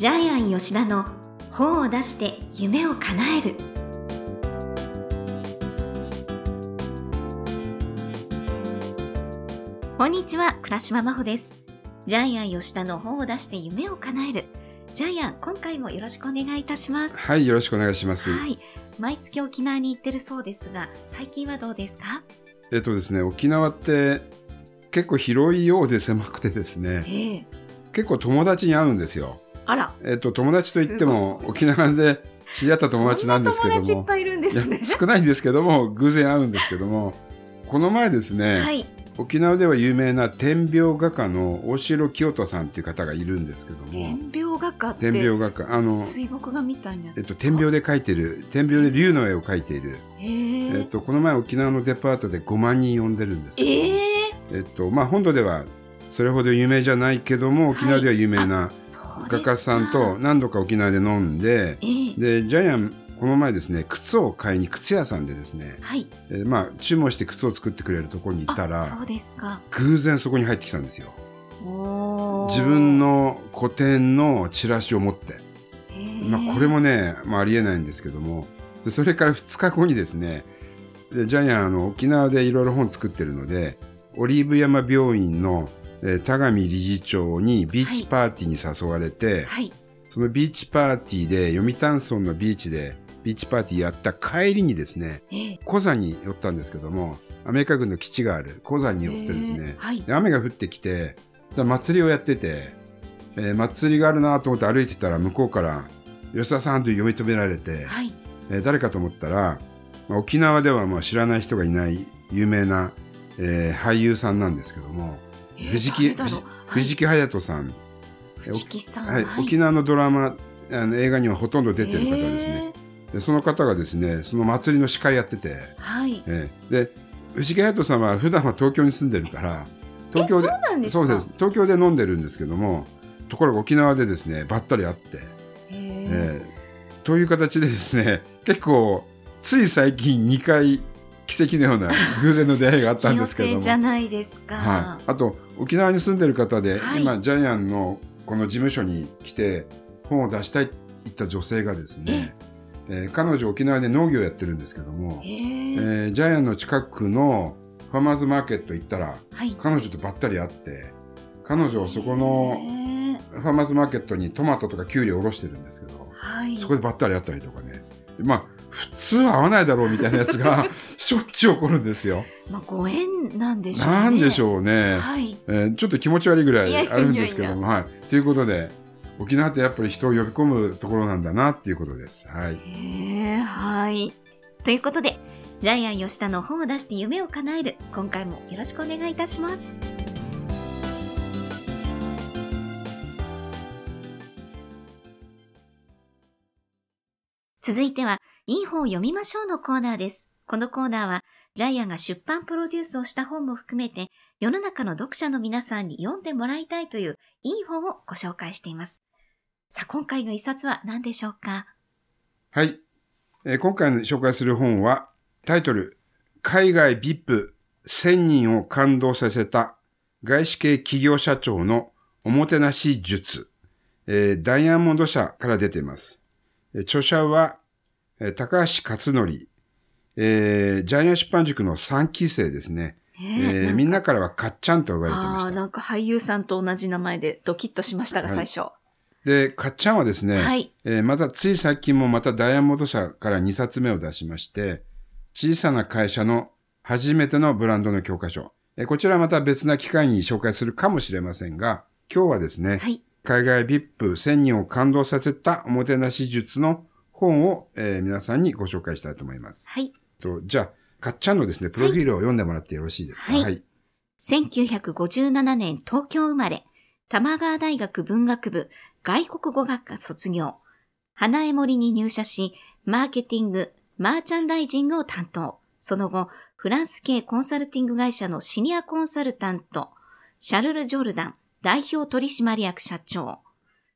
ジャイアン吉田の本を出して夢を叶える。こんにちは倉島真帆です。ジャイアン吉田の本を出して夢を叶える。ジャイアン今回もよろしくお願いいたします。はい、よろしくお願いします。はい。毎月沖縄に行ってるそうですが最近はどうですか？えっとですね、沖縄って結構広いようで狭くてですね、ええ。結構友達に会うんですよ。あら。えっと、友達といっても沖縄で知り合った友達なんですけども、友達いっぱいいるんですね。少ないんですけども、偶然会うんですけども、この前ですね、はい。沖縄では有名な天描画家の大城清人さんっていう方がいるんですけども、天描画家って天描画家、あの、水墨画みたいなえっと、天描で描いてる、天描で竜の絵を描いている、へええっと、この前沖縄のデパートで5万人呼んでるんですけどえっとまあ、本土ではそれほど有名じゃないけども沖縄では有名な画家さんと何度か沖縄で飲んでええ。でジャイアンこの前ですね靴を買いに靴屋さんでですね、はい。えーまあ、注文して靴を作ってくれるところにいたあらそうですか。偶然そこに入ってきたんですよ。自分の個展のチラシを持って、まあ、これもね、まあ、ありえないんですけども。でそれから2日後にですねでジャイアンあの沖縄でいろいろ本作ってるのでオリーブ山病院の、えー田上理事長にビーチパーティーに誘われて、はい。そのビーチパーティーで読谷村のビーチでビーチパーティーやった帰りにですねええ。コザに寄ったんですけどもアメリカ軍の基地があるコザに寄ってですね、へえはい。で雨が降ってきてだ祭りをやってて、えー祭りがあるなと思って歩いてたら向こうから吉田さんと呼び止められて、はい。えー誰かと思ったら、まあ沖縄ではまあ知らない人がいない有名な、えー俳優さんなんですけどもええ藤木藤木隼人さん、藤木さんはい。沖縄のドラマあの映画にはほとんど出てる方ですね、へでその方がですねその祭りの司会やってて、えはい。えーで藤木隼人さんは普段は東京に住んでるから東京でえそうです。東京で飲んでるんですけどもところが沖縄でですねばったり会って、えーという形でですね結構つい最近2回奇跡のような偶然の出会いがあったんですけども。じゃないですか、はい、あと沖縄に住んでる方で、はい。今ジャイアンのこの事務所に来て本を出したいって言った女性がですね、えー彼女沖縄で農業やってるんですけども、へえ。えージャイアンの近くのファーマーズマーケット行ったらはい。彼女とばったり会って彼女はそこのファーマーズマーケットにトマトとかキュウリを卸してるんですけど、はい。そこでばったり会ったりとかね。まあ普通は会わないだろうみたいなやつが しょっちゅう起こるんですよ。まあご縁なんでしょうねなんでしうょうね。はいえーちょっと気持ち悪いぐらいあるんですけども、はい。ということで、沖縄ってやっぱり人を呼び込むところなんだなっていうことです。はい。へえはいということでジャイアン吉田の本を出して夢を叶える今回もよろしくお願いいたします続いては、いい本を読みましょうのコーナーです。このコーナーは、ジャイアンが出版プロデュースをした本も含めて、世の中の読者の皆さんに読んでもらいたいといういい本をご紹介しています。さあ、今回の一冊は何でしょうか？はい。えー今回の紹介する本は、タイトル、海外 VIP1000 人を感動させた外資系企業社長のおもてなし術、えーダイヤモンド社から出ています。著者は、高橋克典、えージャイアン出版塾の3期生ですね。えーみんなからはかっちゃんと呼ばれてまああー、した。なんか俳優さんと同じ名前でドキッとしましたが、はい最初。で、かっちゃんはですね、はいえーまたつい最近もまたダイヤモンド社から2冊目を出しまして、小さな会社の初めてのブランドの教科書。えーこちらはまた別な機会に紹介するかもしれませんが、今日はですね、はい。海外 VIP1000 人を感動させたおもてなし術の本を、えー皆さんにご紹介したいと思います。はい。とじゃあ、かっちゃんのですね、プロフィールを読んでもらってよろしいですか？はい1957年東京生まれ、玉川大学文学部外国語学科卒業。花江森に入社し、マーケティング、マーチャンダイジングを担当。その後、フランス系コンサルティング会社のシニアコンサルタント、シャルル・ジョルダン代表取締役社長、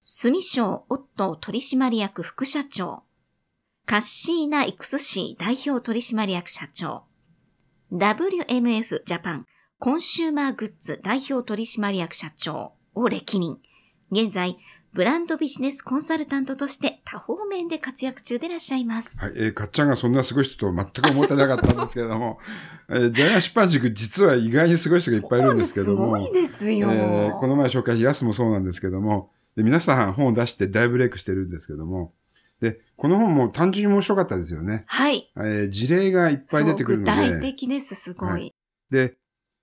スミショー・オットー取締役副社長、カッシーナ・イクスシー代表取締役社長、WMF ジャパンコンシューマーグッズ代表取締役社長を歴任。現在、ブランドビジネスコンサルタントとして多方面で活躍中でいらっしゃいます。はい。えーかっちゃんがそんなすごい人と全く思ってなかったんですけれども、えージャイアン出版塾実は意外にすごい人がいっぱいいるんですけども、すごいですよ。えーこの前紹介したヤスもそうなんですけども、で皆さん本を出して大ブレイクしてるんですけども、で、この本も単純に面白かったですよね。はい。えー事例がいっぱい出てくるのそう具体で、的です、すごい。はいで、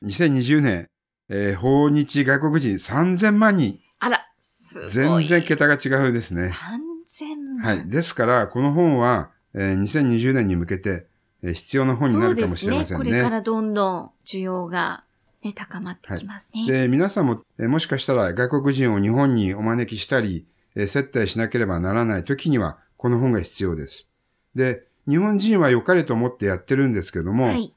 2020年、えー訪日外国人3000万人、あら、すごい。全然桁が違うですね。3000万。はい。ですから、この本は、えー2020年に向けて、えー必要な本になるかもしれませんね。そうですね。これからどんどん需要が、ね、高まってきますね。で、皆さんも、えーもしかしたら外国人を日本にお招きしたり、えー接待しなければならない時には、この本が必要です。で、日本人は良かれと思ってやってるんですけども、はい。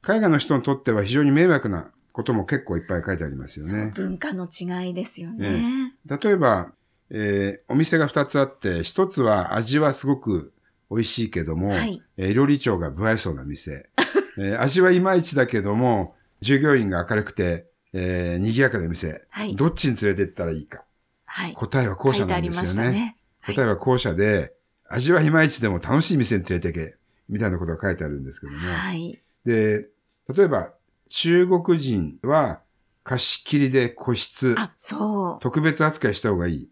海外の人にとっては非常に迷惑なことも結構いっぱい書いてありますよそうね。文化の違いですよね。例えば、えーお店が2つあって、1つは味はすごく美味しいけども、はいえー料理長が不愛想な店。えー味はいまいちだけども、従業員が明るくて、えー賑やかな店。はいどっちに連れて行ったらいいか。はい。答えは後者なんですよね。ね。はい答えは後者で、味はいまいちでも楽しい店に連れて行け。みたいなことが書いてあるんですけども。はい。で、例えば、中国人は貸し切りで個室。あ、そう。特別扱いした方がいい。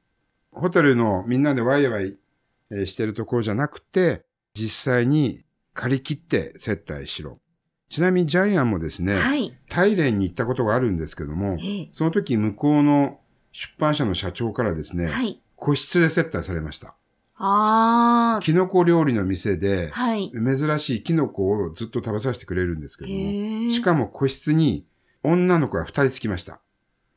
ホテルのみんなでワイワイえーしてるところじゃなくて、実際に借り切って接待しろ。ちなみにジャイアンもですね、はい。大連に行ったことがあるんですけども、ええその時向こうの出版社の社長からですね、はい。個室で接待されました。あキノコ料理の店であ。、はい。珍しいキノコをずっと食べさせてくれるんですけども。しかも個室に女の子が二人つきました。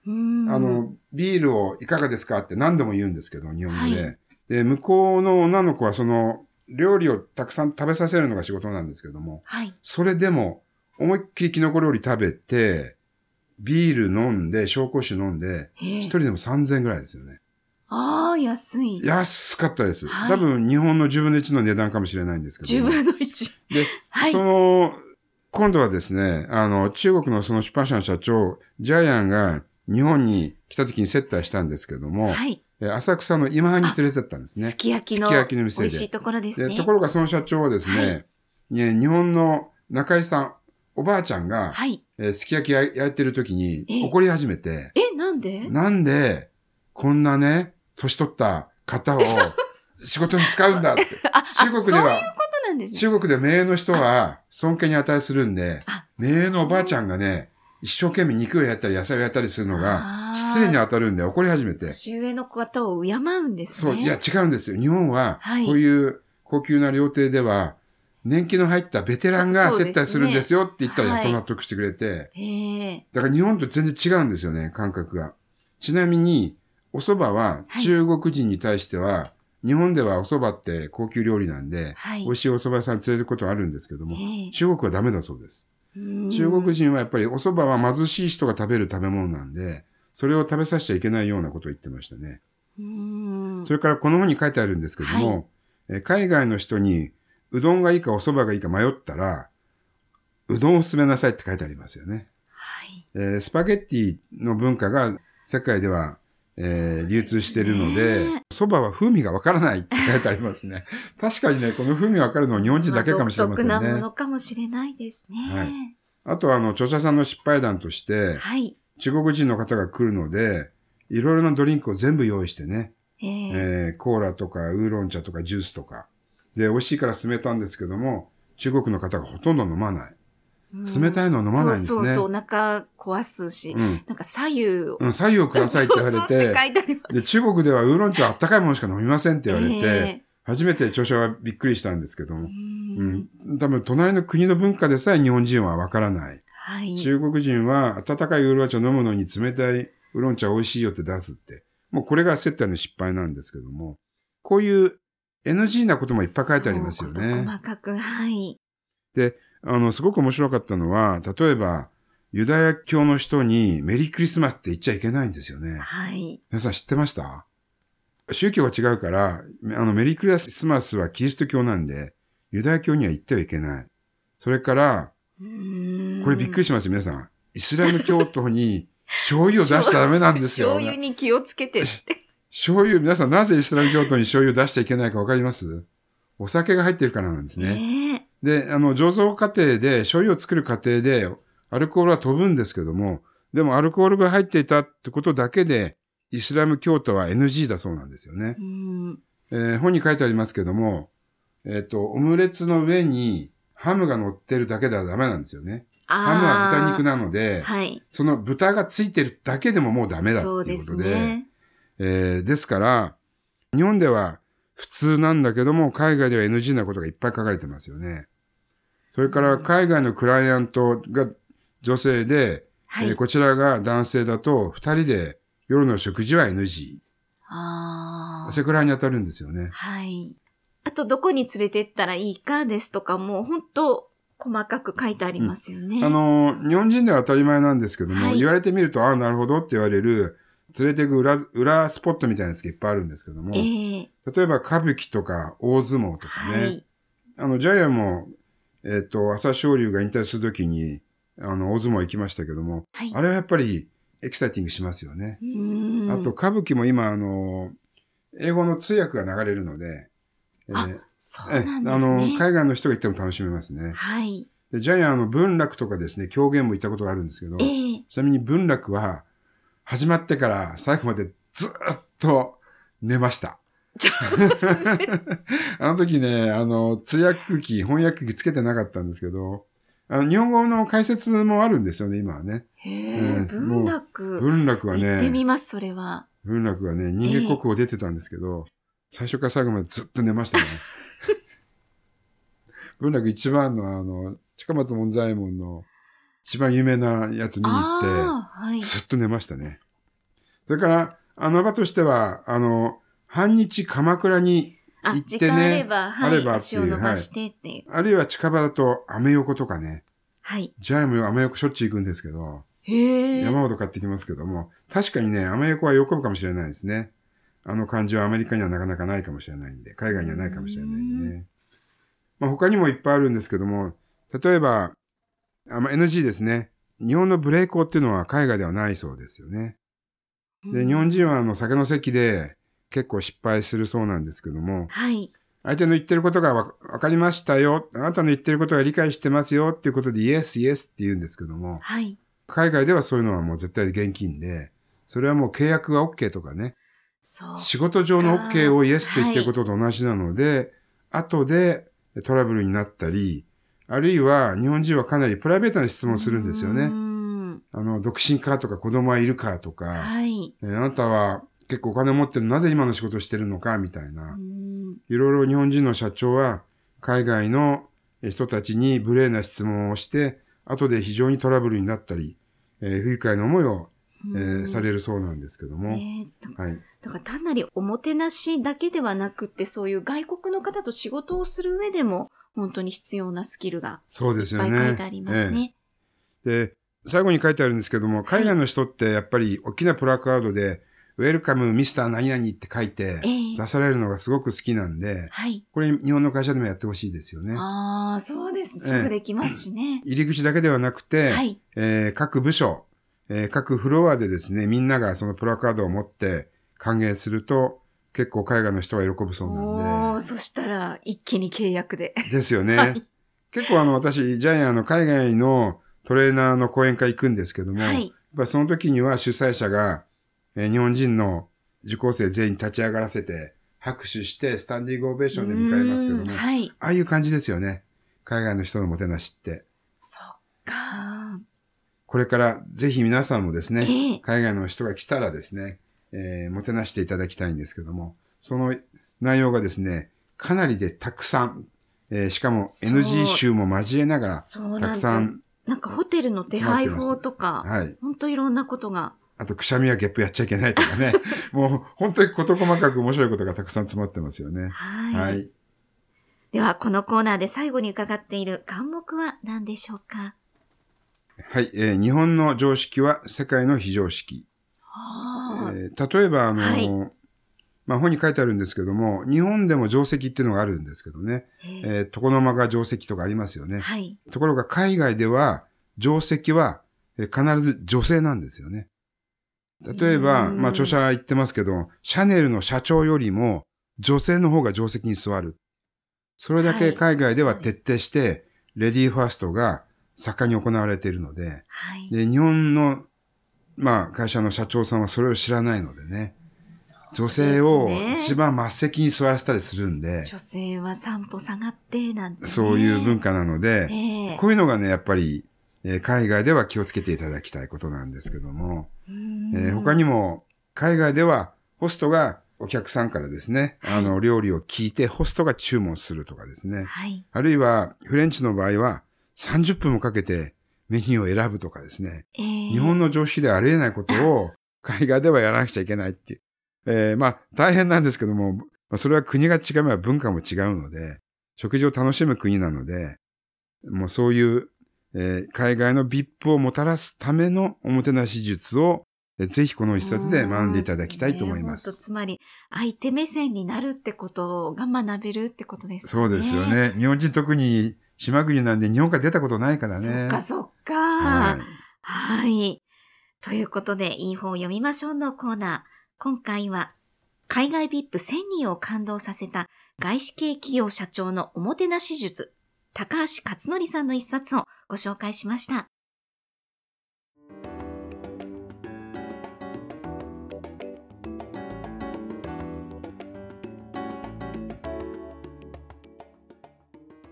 うんあの、ビールをいかがですかって何度も言うんですけど、日本語で。はで、向こうの女の子はその、料理をたくさん食べさせるのが仕事なんですけども、はい。それでも、思いっきりキノコ料理食べて、ビール飲んで、紹興酒飲んで、一人でも3000円ぐらいですよね。ああ、安い。安かったです。はい多分日本の10分の1の値段かもしれないんですけ10ども。分の1。で、はい。その、今度はですね、あの、中国のその出版社の社長、ジャイアンが日本に来た時に接待したんですけども、はい。え浅草の今半に連れてったんですねす。き焼きのすき焼きの店で美味しいところですね。でところがその社長はですね、ね日本の中井さん、おばあちゃんが、はい。えーすき焼き焼いてる時にええ怒り始めて、え、なんで？なんでこんなね、年取った方を仕事に使うんだって。中国では、ことなんですね。中国で名の人は尊敬に値するんで、あ名のおばあちゃんがね、一生懸命肉をやったり野菜をやったりするのが失礼に当たるんで怒り始めて。年上の方を敬うんですね。そう、いや違うんですよ。日本ははい、こういう高級な料亭では、年季の入ったベテランが接待するんですよって言ったらやっとはい納得してくれて、へえ。だから日本と全然違うんですよね、感覚が。ちなみに、お蕎麦ははい中国人に対しては、日本ではお蕎麦って高級料理なんで、はい美味しいお蕎麦屋さん連れてくことあるんですけども、ええ中国はダメだそうです。うん中国人はやっぱりお蕎麦は貧しい人が食べる食べ物なんで、それを食べさせちゃいけないようなことを言ってましたね。うんそれからこの本に書いてあるんですけども、はいえー海外の人にうどんがいいかお蕎麦がいいか迷ったら、うどんを勧めなさいって書いてありますよね。はい。えースパゲッティの文化が世界では、えー流通しているのでね、蕎麦は風味がわからないって書いてありますね。確かにね、この風味わかるのは日本人だけかもしれませんね独特なもの。かもしれないですね。はいあとは、あの、著者さんの失敗談として、はい。中国人の方が来るので、いろいろなドリンクを全部用意してね、えええーコーラとかウーロン茶とかジュースとか。で、美味しいから勧めたんですけども、中国の方がほとんど飲まない。うん冷たいのは飲まないんですねそうそうそう、お腹壊すし、うん。なんか左右を。うん、左右くださいって言われそうそう。で、中国ではウーロン茶あったかいものしか飲みませんって言われて、え初めて著者はびっくりしたんですけどえも、うんうん、多分隣の国の文化でさえ日本人はわからない。はい。中国人は温かいウーロン茶飲むのに冷たいウーロン茶美味しいよって出すって。もうこれが接待の失敗なんですけども、こういう NG なこともいっぱい書いてありますよね。細かく、はい。あの、すごく面白かったのは、例えば、ユダヤ教の人にメリークリスマスって言っちゃいけないんですよね。はい。皆さん知ってました？宗教が違うから、あの、メリークリスマスはキリスト教なんで、ユダヤ教には言ってはいけない。それから、これびっくりししますよ、皆さん。イスラム教徒に醤油を出しちゃダメなんですよ。醤油に気をつけてって。醤油、皆さんなぜイスラム教徒に醤油を出しちゃいけないかわかります？お酒が入ってるからなんですね。ねで、あの、醸造過程で、醤油を作る過程で、アルコールは飛ぶんですけども、でもアルコールが入っていたってことだけで、イスラム教徒は NG だそうなんですよねえ。。ー本に書いてありますけども、えっ、と、オムレツの上にハムが乗ってるだけではダメなんですよね。ハムは豚肉な。なので、はい。その豚がついてるだけでももうダメだっていうことで、ね。えーですから、日本では普通なんだけども、海外では NG なことがいっぱい書かれてますよね。それから海外のクライアントが女性で、はい。えーこちらが男性だと、二人で夜の食事は NG。ああ。セクハラに当たるんですよね。はい。あと、どこに連れてったらいいかですとかも、本当細かく書いてありますよね。あの、日本人では当たり前なんですけども、はい言われてみると、ああ、なるほどって言われる、連れてく裏、裏スポットみたいなやつがいっぱいあるんですけども、ええ例えば歌舞伎とか大相撲とかね、はい。あの、ジャイアンも、えっ、と、朝青龍が引退するときに、あの、大相撲行きましたけども、はい。あれはやっぱりエキサイティングしますよね。あと、、歌舞伎も今、あの、英語の通訳が流れるので、えーあそうえなんであの、すね。海外の人が行っても楽しめますね。はい。でジャイアン、あの、文楽とかですね、狂言も行ったことがあるんですけど、ええちなみに文楽は、始まってから最後までずーっと寝ました。あの時ね、あの、通訳機、翻訳機つけてなかったんですけど、あの、日本語の解説もあるんですよね、今はね。へえ、うん文楽。文楽は行ってみね、ます、それは。文楽はね、人間国宝出てたんですけど、最初から最後までずっと寝ましたね。文楽一番のあの、近松門左衛門の一番有名なやつ見に行って、はい。ずっと寝ましたね。それから、あの場としては、あの、半日鎌倉に、あ、行って時ね間あれば、はい、あればっていう足を伸ばしてっていう。あるいは近場だとアメ横とかね、はい。ジャイもアメ横しょっちゅう行くんですけど、へえ。山ほど買ってきますけども、確かにね、アメ横は喜ぶかもしれないですね。あの感じはアメリカにはなかなかないかもしれないんで、海外にはないかもしれないんでね。まあ他にもいっぱいあるんですけども、例えば、あまあ NG ですね。日本のブレイコーっていうのは海外ではないそうですよね。で、日本人はあの酒の席で結構失敗するそうなんですけども、はい。相手の言ってることがわわかりましたよ。あなたの言ってることが理解してますよっていうことで、イエス、イエスって言うんですけども、はい。海外ではそういうのはもう絶対現金で、それはもう契約が OK とかね、そう。仕事上の OK をイエスと言ってることと同じなので、後でトラブルになったり、あるいは日本人はかなりプライベートな質問をするんですよね。んあの、独身かとか子供はいるかとか、はい。えあなたは結構お金持ってるなぜ今の仕事をしてるのかみたいうな。んいろいろ日本人の社長は海外の人たちに無礼な質問をして、後で非常にトラブルになったり、えー不愉快な思いを、えーされるそうなんですけども。はい。だから単なりおもてなしだけではなくって、そういう外国の方と仕事をする上でも、本当に必要なスキルがそうですいっよね。ぱい書いてありますね。ええで、最後に書いてあるんですけども、海外の人ってやっぱり大きなプラカードで、ウェルカムミスター何々って書いてええ出されるのがすごく好きなんで、はい。これ日本の会社でもやってほしいですよね。ああ、そうです。ええすぐできますしね。入り口だけではなくて、はい。えー各部署、えー各フロアでですね、みんながそのプラカードを持って歓迎すると、結構海外の人は喜ぶそうおなー、そしたら一気に契約で。んで。ですよね。はい。結構あの私、ジャイアンの海外のトレーナーの講演会行くんですけども、やっはい。ぱその時には主催者が、えー日本人の受講生全員立ち上がらせて、拍手してスタンディングオベーションで迎えますけども、はい。ああいう感じですよね。海外の人のもてなしって。そっか。これからぜひ皆さんもですね、ええ海外の人が来たらですね、えーもてなしていただきたいんですけども、その内容がですね、かなりでたくさん、えーしかも NG 集も交えながら、そうた。くさん、なんかホテルの手配法とか、はい。ほんといろんなことが。あと、くしゃみやゲップやっちゃいけないとかね。もう、本当に事細かく面白いことがたくさん詰まってますよね。はい。はい。では、このコーナーで最後に伺っている項目は何でしょうか？はい。えー日本の常識は世界の非常識。はあ、えー例えば、あの、はいまあ、本に書いてあるんですけども、日本でも定石っていうのがあるんですけどね。えええー床の間が定石とかありますよね。はい。ところが海外では、定石はえー必ず女性なんですよね。例えば、うん。まあ著者は言ってますけど、シャネルの社長よりも女性の方が定席に座る。それだけ海外では徹底して、レディーファーストが盛んに行われているので、はい。で、日本の、まあ会社の社長さんはそれを知らないのでね、女性を一番末席に座らせたりするんで、女性は散歩下がって、なんて、ね。そういう文化なので、ええ。こういうのがね、やっぱり、えー海外では気をつけていただきたいことなんですけども、うんえー他にも、海外ではホストがお客さんからですね、あの、料理を聞いてホストが注文するとかですね。はい。あるいは、フレンチの場合は30分もかけてメニューを選ぶとかですね。ええ日本の常識ではありえないことを海外ではやらなくちゃいけないっていう。えーまあ、大変なんですけども、まあそれは国が違えば文化も違うので、食事を楽しむ国なので、もうそういう、えー海外の VIP をもたらすためのおもてなし術を、えーぜひこの一冊で学んでいただきたいと思います。つまり、相手目線になるってことが学べるってことですね。そうですよ。ね。日本人特に島国なんで日本から出たことないからそね。っかそっか。はい。はい。ということで、いい本を読みましょうのコーナー。今回は、海外 VIP1000 人を感動させた外資系企業社長のおもてなし術、高橋克則さんの一冊をご紹介しました。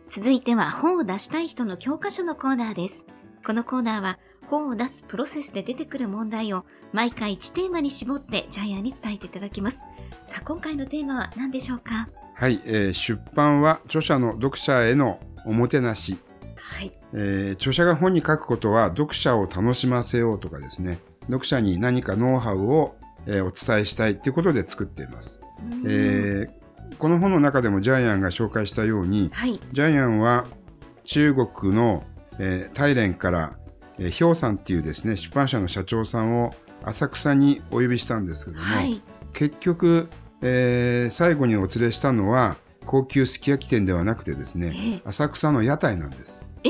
続いては本を出したい人の教科書のコーナーです。このコーナーは本を出すプロセスで出てくる問題を毎回1テーマに絞ってジャイアンに伝えていただきます。さあ、今回のテーマは何でしょうか？はい、えー出版は著者の読者へのおもてなし。はい。えー著者が本に書くことは読者を楽しませようとかですね、読者に何かノウハウを、えーお伝えしたいということで作っています。うんえーこの本の中でもジャイアンが紹介したように、はい。ジャイアンは中国の、えー大連から、えー、ヒョウさんっていうですね、出版社の社長さんを浅草にお呼びしたんですけども、はい。結局、えー最後にお連れしたのは高級すき焼き店ではなくてですね、ええ浅草の屋台なんです。え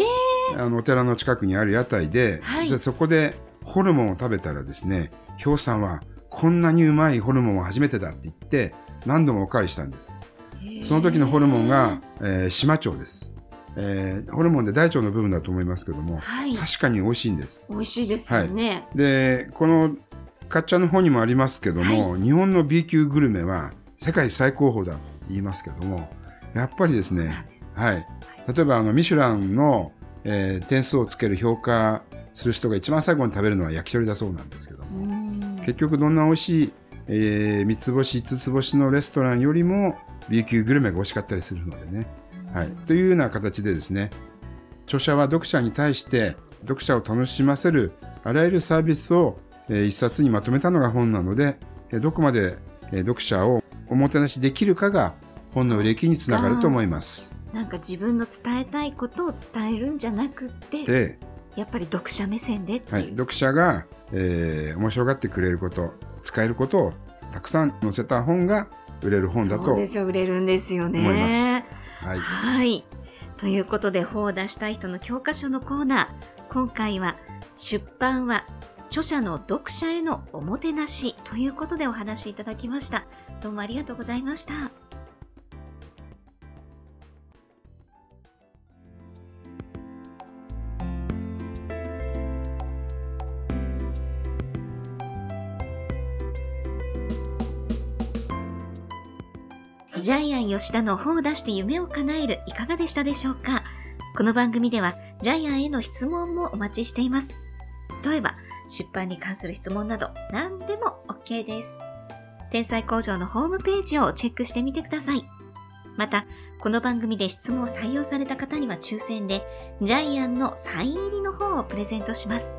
あのお寺の近くにある屋台で、はいでそこでホルモンを食べたらですね、ヒョウさんはこんなにうまいホルモンは初めてだって言って何度もおかわりしたんです。その時のホルモンが、えー、島腸です、えーホルモンで大腸の部分だと思いますけども、はい。確かに美味しいんです。美味しいですよね。で、このかっちゃんの方にもありますけども、日本の B 級グルメは世界最高峰だと言いますけども、やっぱりですねすはい。例えばあのミシュランの、えー点数をつける評価する人が一番最後に食べるのは焼き鳥だそうなんですけども、うん。結局どんな美味しい、えー、三つ星五つ星のレストランよりも B 級グルメが美味しかったりするのでね、はい、というような形でですね著者は読者に対して読者を楽しませるあらゆるサービスを、えー一冊にまとめたのが本なので、えーどこまで、えー読者をおもてなしできるかが本の売れ行きにつながると思います。なんか自分の伝えたいことを伝えるんじゃなくって、で、やっぱり読者目線ではい。読者が、えー面白がってくれること使えることをたくさん載せた本が売れる本だとそうですよ、売れるんですよね。はい、はい。ということで、本を出したい人の教科書のコーナー。今回は、出版は著者の読者へのおもてなしということでお話しいただきました。どうもありがとうございました。ジャイアン吉田の本を出して夢を叶えるいかがでしたでしょうか？この番組ではジャイアンへの質問もお待ちしています。例えば、出版に関する質問など何でも OK です。天才工場のホームページをチェックしてみてください。また、この番組で質問を採用された方には抽選で、ジャイアンのサイン入りの本をプレゼントします。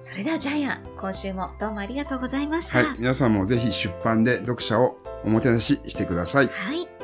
それではジャイアン、今週もどうもありがとうございました。はい、皆さんもぜひ出版で読者をおもてなししてください。はい